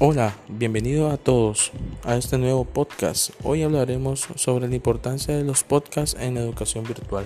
Hola, bienvenido a todos a este nuevo podcast. Hoy hablaremos sobre la importancia de los podcasts en la educación virtual.